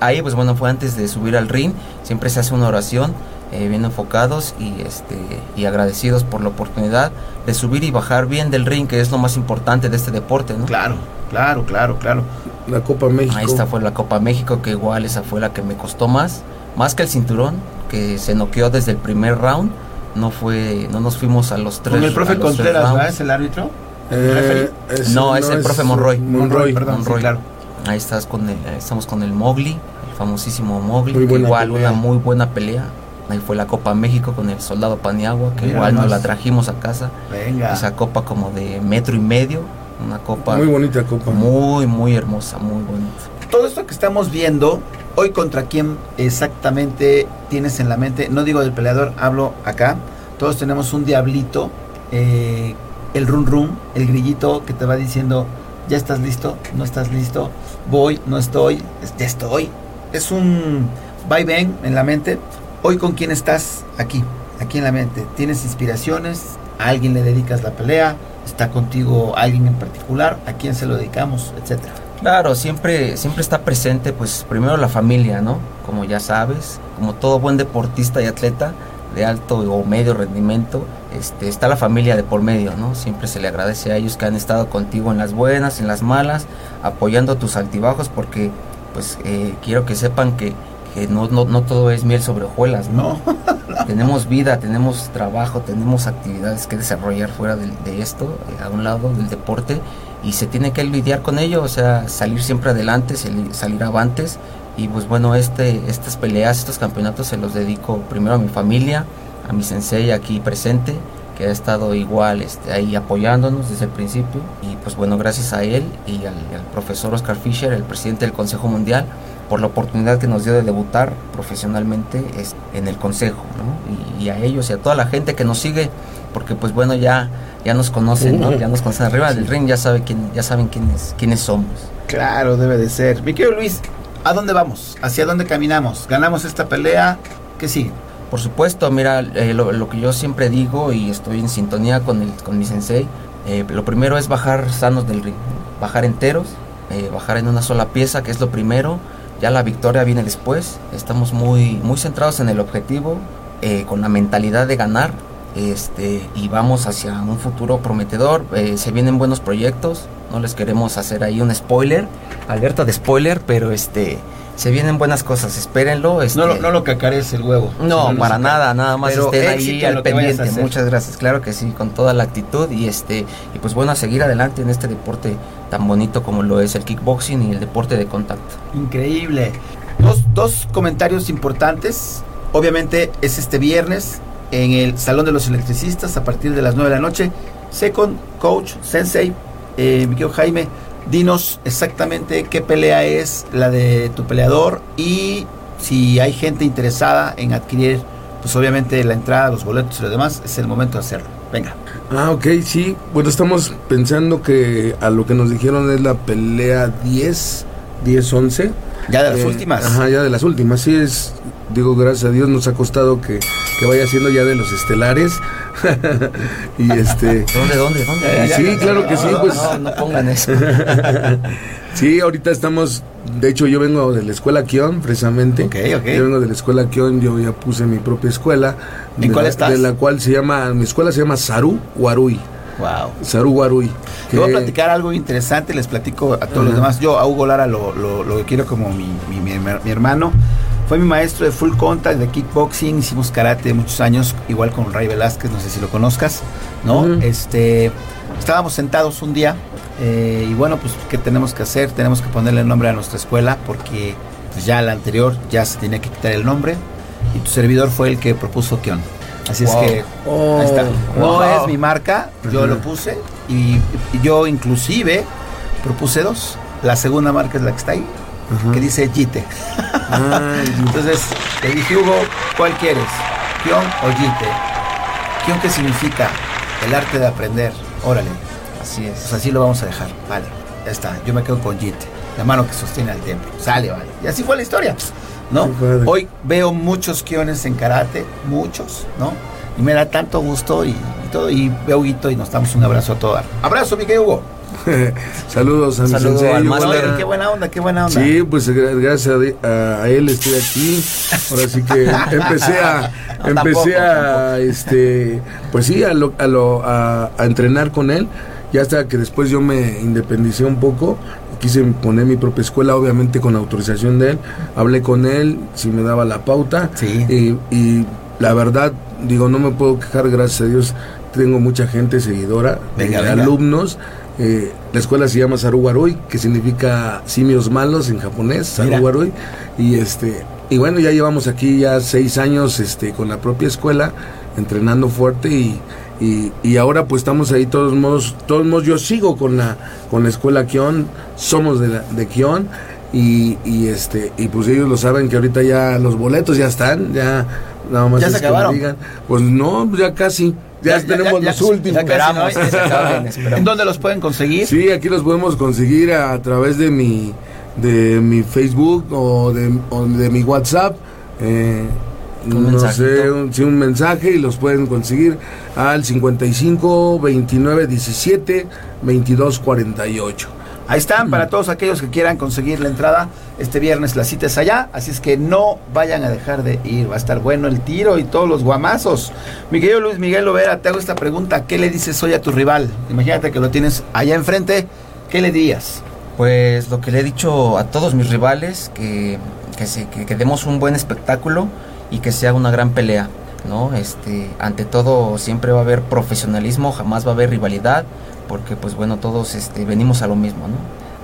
Ahí, pues bueno, fue antes de subir al ring. Siempre se hace una oración, eh, bien enfocados y, este, y agradecidos por la oportunidad de subir y bajar bien del ring, que es lo más importante de este deporte, ¿no? Claro, claro, claro, claro. La Copa México. Ahí está, fue la Copa México, que igual esa fue la que me costó más, más que el cinturón, que se noqueó desde el primer round. No fue, no nos fuimos a los tres. Con el profe Contreras. ¿verdad? ¿Es el árbitro? Eh, es- No, es el profe Monroy. Monroy. perdón, Monroy. sí, claro. Ahí estás con el, estamos con el Mogli, el famosísimo Mogli, Muy que buena igual pelea. una muy buena pelea. Ahí fue la Copa México con el soldado Paniagua, que Mira igual nos la trajimos a casa. Venga. Esa copa como de metro y medio, una copa Muy bonita copa. muy, muy hermosa, muy bonita. Todo esto que estamos viendo, hoy contra quién exactamente tienes en la mente, no digo del peleador, hablo acá. Todos tenemos un diablito, eh, el run run, el grillito que te va diciendo, ya estás listo, no estás listo, voy, no estoy, es- ya estoy. Es un va ven en la mente. Hoy con quién estás aquí, aquí en la mente? ¿Tienes inspiraciones? ¿A alguien le dedicas la pelea? ¿Está contigo alguien en particular? ¿A quién se lo dedicamos? Etcétera. Claro, siempre, siempre está presente, pues primero la familia, ¿no? Como ya sabes, como todo buen deportista y atleta de alto o medio rendimiento, este, está la familia de por medio, ¿no? Siempre se le agradece a ellos que han estado contigo en las buenas, en las malas, apoyando tus altibajos, porque pues eh, quiero que sepan que, que no, no, no todo es miel sobre hojuelas, ¿no? [laughs] tenemos vida, tenemos trabajo, tenemos actividades que desarrollar fuera de, de esto, eh, a un lado del deporte, y se tiene que lidiar con ello, o sea, salir siempre adelante, salir, salir avantes, y pues bueno, este, estas peleas, estos campeonatos se los dedico primero a mi familia, a mi sensei aquí presente, que ha estado igual este, ahí apoyándonos desde el principio. Y pues bueno, gracias a él y al, al, profesor Oscar Fischer, el presidente del Consejo Mundial, por la oportunidad que nos dio de debutar profesionalmente en el Consejo, ¿no? y, y, a ellos y a toda la gente que nos sigue, porque pues bueno, ya, ya nos conocen, ¿no? ya nos conocen arriba del ring, ya, sabe quién, ya saben quiénes, quiénes somos. Claro, debe de ser. Mi querido Luis, ¿a dónde vamos? ¿Hacia dónde caminamos? ¿Ganamos esta pelea? ¿Qué sigue? Por supuesto, mira, eh, lo, que yo siempre digo y estoy en sintonía con, el, con mi sensei, eh, lo primero es bajar sanos del ring, bajar enteros, eh, bajar en una sola pieza, que es lo primero, ya la victoria viene después, estamos muy, muy centrados en el objetivo, eh, con la mentalidad de ganar, este, y vamos hacia un futuro prometedor, eh, se vienen buenos proyectos, no les queremos hacer ahí un spoiler, alerta de spoiler, pero este se vienen buenas cosas, espérenlo. Este, no, lo, no lo cacares el huevo. No, no para nada, nada más Pero estén ahí al pendiente. Muchas gracias, claro que sí, con toda la actitud y este y pues bueno, a seguir adelante en este deporte tan bonito como lo es el kickboxing y el deporte de contacto. Increíble. Dos, dos comentarios importantes. Obviamente es este viernes en el Salón de los Electricistas a partir de las 9 de la noche. Second, coach, sensei, eh, mi Jaime, dinos exactamente qué pelea es la de tu peleador y si hay gente interesada en adquirir, pues obviamente la entrada, los boletos y lo demás, es el momento de hacerlo. Venga. Ah, ok, sí. Bueno, estamos pensando que a lo que nos dijeron es la pelea 10, 10-11. Ya de las eh, últimas. Ajá, ya de las últimas. Sí, es, digo, gracias a Dios nos ha costado que, que vaya siendo ya de los estelares. [laughs] y este. ¿Dónde, dónde, dónde? Eh, sí, claro que sí, pues. No, no pongan eso. [laughs] sí, ahorita estamos. De hecho, yo vengo de la escuela Kion, precisamente. Ok, ok. Yo vengo de la escuela Kion, yo ya puse mi propia escuela. ¿En cuál la, estás? De la cual se llama. Mi escuela se llama Saru Warui. Wow. Saru Warui. Que... voy a platicar algo interesante, les platico a todos uh -huh. los demás. Yo a Hugo Lara lo, lo, lo quiero como mi, mi, mi, mi hermano. Fue mi maestro de full contact, de kickboxing, hicimos karate muchos años, igual con Ray Velázquez, no sé si lo conozcas, ¿no? Uh -huh. Este, estábamos sentados un día eh, y bueno, pues, ¿qué tenemos que hacer? Tenemos que ponerle nombre a nuestra escuela porque pues, ya la anterior ya se tenía que quitar el nombre y tu servidor fue el que propuso Kion. Así wow. es que oh, ahí está. No wow. es mi marca, yo uh -huh. lo puse y, y, yo inclusive propuse dos. La segunda marca es la que está ahí, uh -huh. que dice Jite. Ah, [laughs] Entonces le dije, Hugo, ¿cuál quieres? ¿Kion o Jite? ¿Kion qué significa? El arte de aprender. Órale. Así es. Pues así lo vamos a dejar. Vale, ya está. Yo me quedo con Jite, la mano que sostiene al templo. Sale, vale. Y así fue la historia. ¿No? Hoy veo muchos kiones en karate, muchos, ¿no? Y me da tanto gusto y, y todo. Y veo Huguito y nos damos un abrazo a todos. Abrazo, mi querido Hugo. [laughs] Saludos a mi Saludos sensei, al Oye, qué buena onda, qué buena onda. Sí, pues gracias a, a, él estoy aquí. Ahora sí que [laughs] empecé a no, empecé tampoco, a tampoco. este pues sí a lo, a, lo, a, a entrenar con él. Ya hasta que después yo me independicé un poco, quise poner mi propia escuela, obviamente con autorización de él. Hablé con él, si me daba la pauta. Sí. Y, y la verdad, digo, no me puedo quejar, gracias a Dios. Tengo mucha gente seguidora, venga, alumnos. Eh, la escuela se llama Saruwarui, que significa simios malos en japonés, Saruwarui. Y este y bueno, ya llevamos aquí ya seis años este, con la propia escuela, entrenando fuerte y, y, y, ahora pues estamos ahí todos modos, todos modos yo sigo con la con la escuela Kion, somos de, la, de Kion y, y este y pues ellos lo saben que ahorita ya los boletos ya están, ya nada más ¿Ya se acabaron? digan, pues no, ya casi ya, ya tenemos ya, ya, los últimos. Esperamos, esperamos. ¿En dónde los pueden conseguir? Sí, aquí los podemos conseguir a, a través de mi de mi Facebook o de, o de mi WhatsApp. Eh, no sé, un, sí, un mensaje y los pueden conseguir al 55 29 17 22 48. Ahí están, para todos aquellos que quieran conseguir la entrada, este viernes la cita es allá, así es que no vayan a dejar de ir, va a estar bueno el tiro y todos los guamazos. Mi querido Luis Miguel Lovera, te hago esta pregunta, ¿qué le dices hoy a tu rival? Imagínate que lo tienes allá enfrente, ¿qué le dirías? Pues lo que le he dicho a todos mis rivales, que, que, se- que- que demos un buen espectáculo y que sea una gran pelea, ¿no? Este, ante todo siempre va a haber profesionalismo, jamás va a haber rivalidad, porque pues bueno, todos este, venimos a lo mismo, ¿no?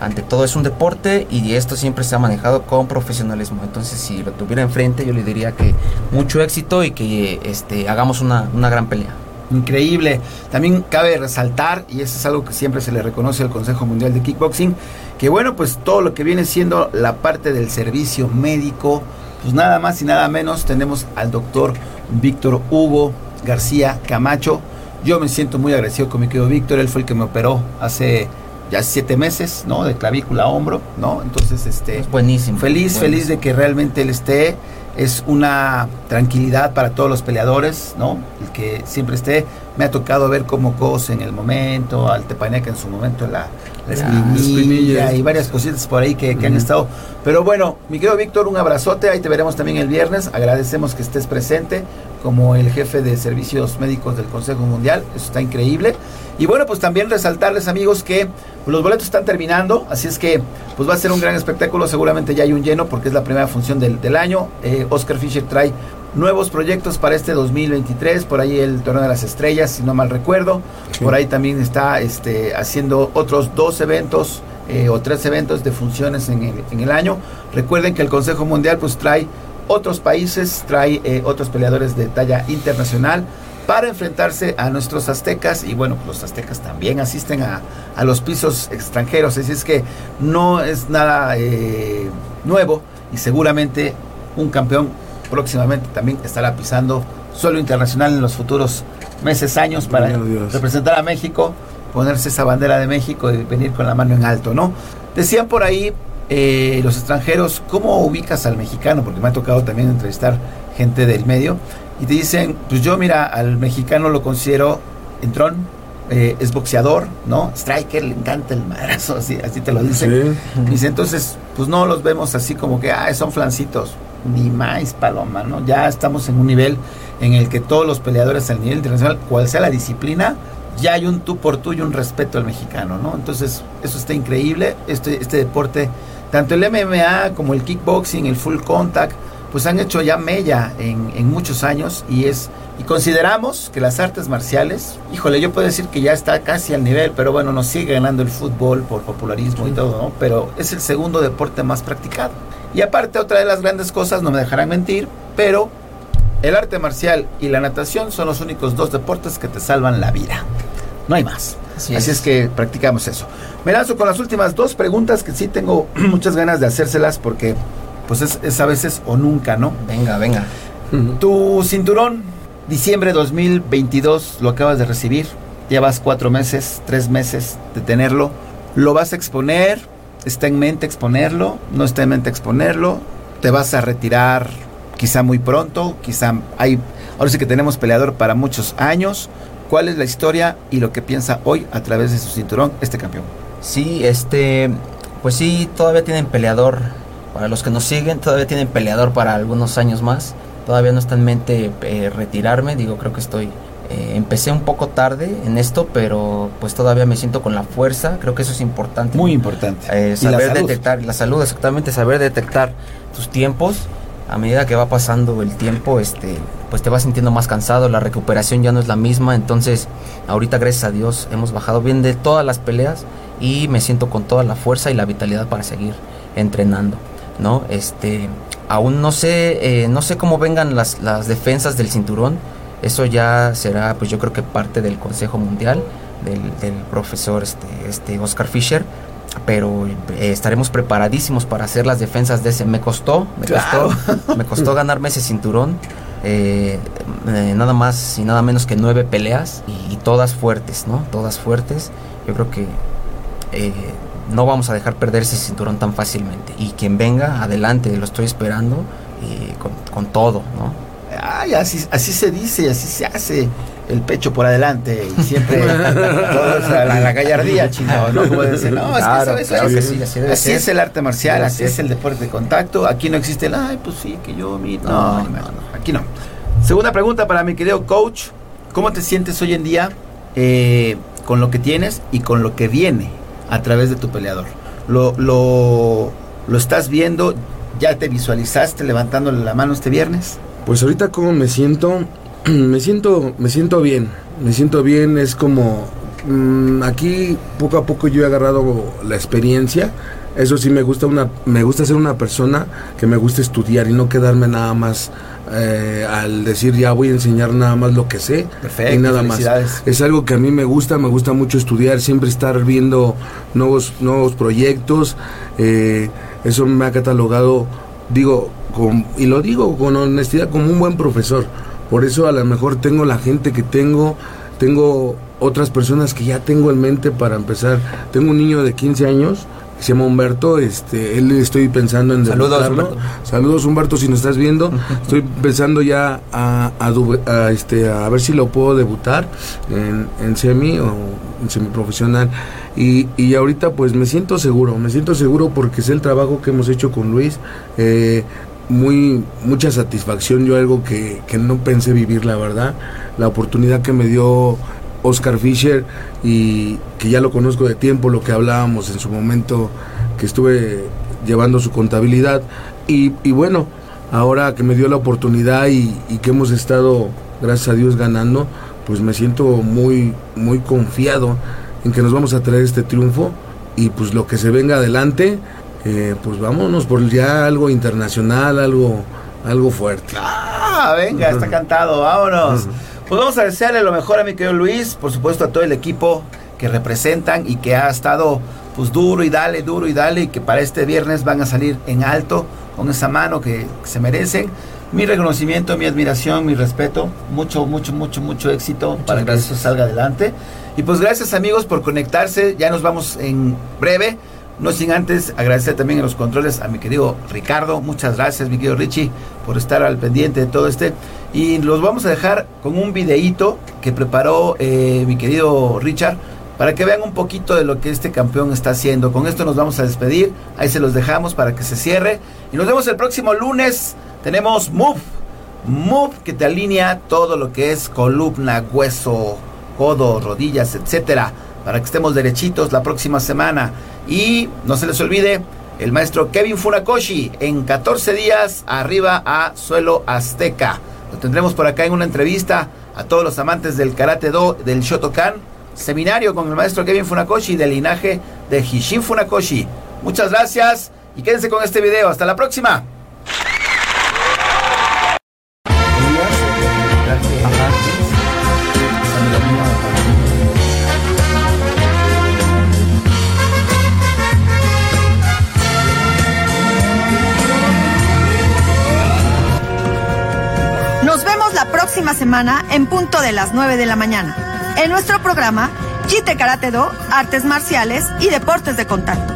Ante todo es un deporte y esto siempre se ha manejado con profesionalismo. Entonces si lo tuviera enfrente yo le diría que mucho éxito y que este, hagamos una, una gran pelea. Increíble. También cabe resaltar, y eso es algo que siempre se le reconoce al Consejo Mundial de Kickboxing, que bueno, pues todo lo que viene siendo la parte del servicio médico, pues nada más y nada menos tenemos al doctor Víctor Hugo García Camacho. Yo me siento muy agradecido con mi querido Víctor, él fue el que me operó hace ya siete meses, ¿no? De clavícula a hombro, ¿no? Entonces, este... buenísimo. Feliz, feliz de que realmente él esté. Es una tranquilidad para todos los peleadores, ¿no? El que siempre esté. Me ha tocado ver cómo cose en el momento, al Tepaneca en su momento, la, la espinilla, espinilla. y varias cositas por ahí que, que han estado. Pero bueno, mi querido Víctor, un abrazote. Ahí te veremos también el viernes. Agradecemos que estés presente como el jefe de servicios médicos del Consejo Mundial. Eso está increíble. Y bueno, pues también resaltarles, amigos, que los boletos están terminando. Así es que pues va a ser un gran espectáculo. Seguramente ya hay un lleno porque es la primera función del, del año. Eh, Oscar Fischer trae nuevos proyectos para este 2023. Por ahí el Torneo de las Estrellas, si no mal recuerdo. Por ahí también está este, haciendo otros dos eventos eh, o tres eventos de funciones en el, en el año. Recuerden que el Consejo Mundial pues trae otros países, trae eh, otros peleadores de talla internacional para enfrentarse a nuestros aztecas y bueno, los aztecas también asisten a, a los pisos extranjeros, así es que no es nada eh, nuevo y seguramente un campeón próximamente también estará pisando suelo internacional en los futuros meses, años para Dios. representar a México, ponerse esa bandera de México y venir con la mano en alto, ¿no? Decían por ahí eh, los extranjeros, ¿cómo ubicas al mexicano? Porque me ha tocado también entrevistar gente del medio y te dicen, pues yo mira, al mexicano lo considero entrón, eh, es boxeador, ¿no? Striker, le encanta el madrazo, así, así te lo dicen. Dice, entonces, pues no los vemos así como que, ah, son flancitos. Ni más, Paloma, ¿no? Ya estamos en un nivel en el que todos los peleadores al nivel internacional, cual sea la disciplina, ya hay un tú por tú y un respeto al mexicano, ¿no? Entonces, eso está increíble. Este, este deporte, tanto el MMA como el kickboxing, el full contact, pues han hecho ya mella en, en muchos años y es y consideramos que las artes marciales, híjole, yo puedo decir que ya está casi al nivel, pero bueno, nos sigue ganando el fútbol por popularismo y todo, ¿no? Pero es el segundo deporte más practicado. Y aparte, otra de las grandes cosas, no me dejarán mentir, pero el arte marcial y la natación son los únicos dos deportes que te salvan la vida. No hay más. Así Así, es. es. que practicamos eso. Me lanzo con las últimas dos preguntas que sí tengo [clears throat] muchas ganas de hacérselas porque pues es, es a veces o nunca, ¿no? Venga, venga. Tu cinturón, diciembre 2022, lo acabas de recibir. Llevas cuatro meses, tres meses de tenerlo. ¿Lo vas a exponer? ¿Está en mente exponerlo? ¿No está en mente exponerlo? ¿Te vas a retirar quizá muy pronto? Quizá hay... Ahora sí que tenemos peleador para muchos años. ¿Cuál es la historia y lo que piensa hoy a través de su cinturón este campeón? Sí, este, pues sí, todavía tienen peleador. Para los que nos siguen, todavía tienen peleador para algunos años más. Todavía no está en mente eh, retirarme. Digo, creo que estoy. Eh, empecé un poco tarde en esto, pero pues todavía me siento con la fuerza. Creo que eso es importante. Muy importante. Eh, Y la saber detectar, la salud, exactamente, saber detectar tus tiempos. A medida que va pasando el tiempo, este, pues te vas sintiendo más cansado, la recuperación ya no es la misma. Entonces, ahorita, gracias a Dios, hemos bajado bien de todas las peleas y me siento con toda la fuerza y la vitalidad para seguir entrenando. ¿no? Este, aún no sé, eh, no sé cómo vengan las, las defensas del cinturón. Eso ya será, pues yo creo que parte del Consejo Mundial, del, del profesor este, este Oscar Fisher. Pero eh, estaremos preparadísimos para hacer las defensas de ese. Me costó, me Claro. costó, me costó ganarme ese cinturón. Eh, eh, nada más y nada menos que nueve peleas y, y todas fuertes, ¿no? Todas fuertes. Yo creo que eh, no vamos a dejar perder ese cinturón tan fácilmente. Y quien venga, adelante, lo estoy esperando con, con todo, ¿no? Ay, así, así se dice, así se hace el pecho por adelante y siempre [laughs] la, la gallardía chino, ¿no? Como dicen, no, es Claro, que eso, claro eso que es- sí, así es el arte marcial, así es el deporte de contacto. Aquí no existe el, ay, pues sí, que yo, mi. No, No, no, no, aquí no. Segunda pregunta para mi querido coach: ¿Cómo te sientes hoy en día eh, con lo que tienes y con lo que viene a través de tu peleador? ¿Lo, lo, lo estás viendo? ¿Ya te visualizaste levantándole la mano este viernes? Pues ahorita como me siento, [clears throat] me siento, me siento bien, me siento bien, es como mm, aquí poco a poco yo he agarrado la experiencia. Eso sí me gusta una, me gusta ser una persona que me gusta estudiar y no quedarme nada más eh, al decir ya voy a enseñar nada más lo que sé Perfecto, y nada más. Es algo que a mí me gusta, me gusta mucho estudiar, siempre estar viendo nuevos, nuevos proyectos. eh, eso me ha catalogado, digo, con- y lo digo con honestidad, como un buen profesor. Por eso a lo mejor tengo la gente que tengo, tengo otras personas que ya tengo en mente para empezar. Tengo un niño de 15 años. Se llama Humberto, este, él estoy pensando en Saludos. Humberto. Saludos Humberto, si nos estás viendo. [laughs] Estoy pensando ya a, a, a, este, a ver si lo puedo debutar en, en semi o en semiprofesional. Y, y ahorita pues me siento seguro, me siento seguro porque es el trabajo que hemos hecho con Luis. eh, muy mucha satisfacción, yo algo que, que no pensé vivir, la verdad. La oportunidad que me dio Oscar Fisher y que ya lo conozco de tiempo, lo que hablábamos en su momento que estuve llevando su contabilidad. Y, y bueno, ahora que me dio la oportunidad y, y que hemos estado, gracias a Dios, ganando, pues me siento muy, muy confiado en que nos vamos a traer este triunfo y pues lo que se venga adelante, eh, pues vámonos por ya algo internacional, algo, algo fuerte. Ah, venga, está cantado, vámonos. Pues vamos a desearle lo mejor a mi querido Luis, por supuesto a todo el equipo que representan y que ha estado pues duro y dale, duro y dale, y que para este viernes van a salir en alto con esa mano que se merecen. Mi reconocimiento, mi admiración, mi respeto, mucho, mucho, mucho, mucho éxito para que eso salga adelante. Y pues gracias amigos por conectarse, ya nos vamos en breve. No sin antes agradecer también en los controles a mi querido Ricardo. Muchas gracias, mi querido Richie, por estar al pendiente de todo este. Y los vamos a dejar con un videíto que preparó eh, mi querido Richard para que vean un poquito de lo que este campeón está haciendo. Con esto nos vamos a despedir. Ahí se los dejamos para que se cierre. Y nos vemos el próximo lunes. Tenemos Move. Move que te alinea todo lo que es columna, hueso, codo, rodillas, etcétera, para que estemos derechitos la próxima semana. Y no se les olvide, el maestro Kevin Funakoshi en 14 días arriba a suelo azteca. Lo tendremos por acá en una entrevista a todos los amantes del karate do, del Shotokan, seminario con el maestro Kevin Funakoshi del linaje de Hishin Funakoshi. Muchas gracias y quédense con este video. Hasta la próxima. En punto de las 9 de la mañana. En nuestro programa Jite Karate Do, Artes Marciales y Deportes de Contacto,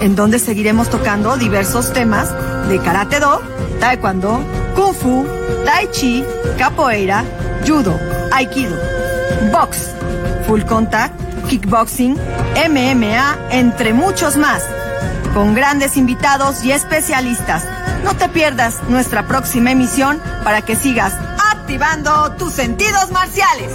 en donde seguiremos tocando diversos temas de Karate Do, Taekwondo, Kung Fu, Tai Chi, Capoeira, Judo, Aikido, Box, Full Contact, Kickboxing, MMA, entre muchos más con grandes invitados y especialistas. No te pierdas nuestra próxima emisión para que sigas activando tus sentidos marciales.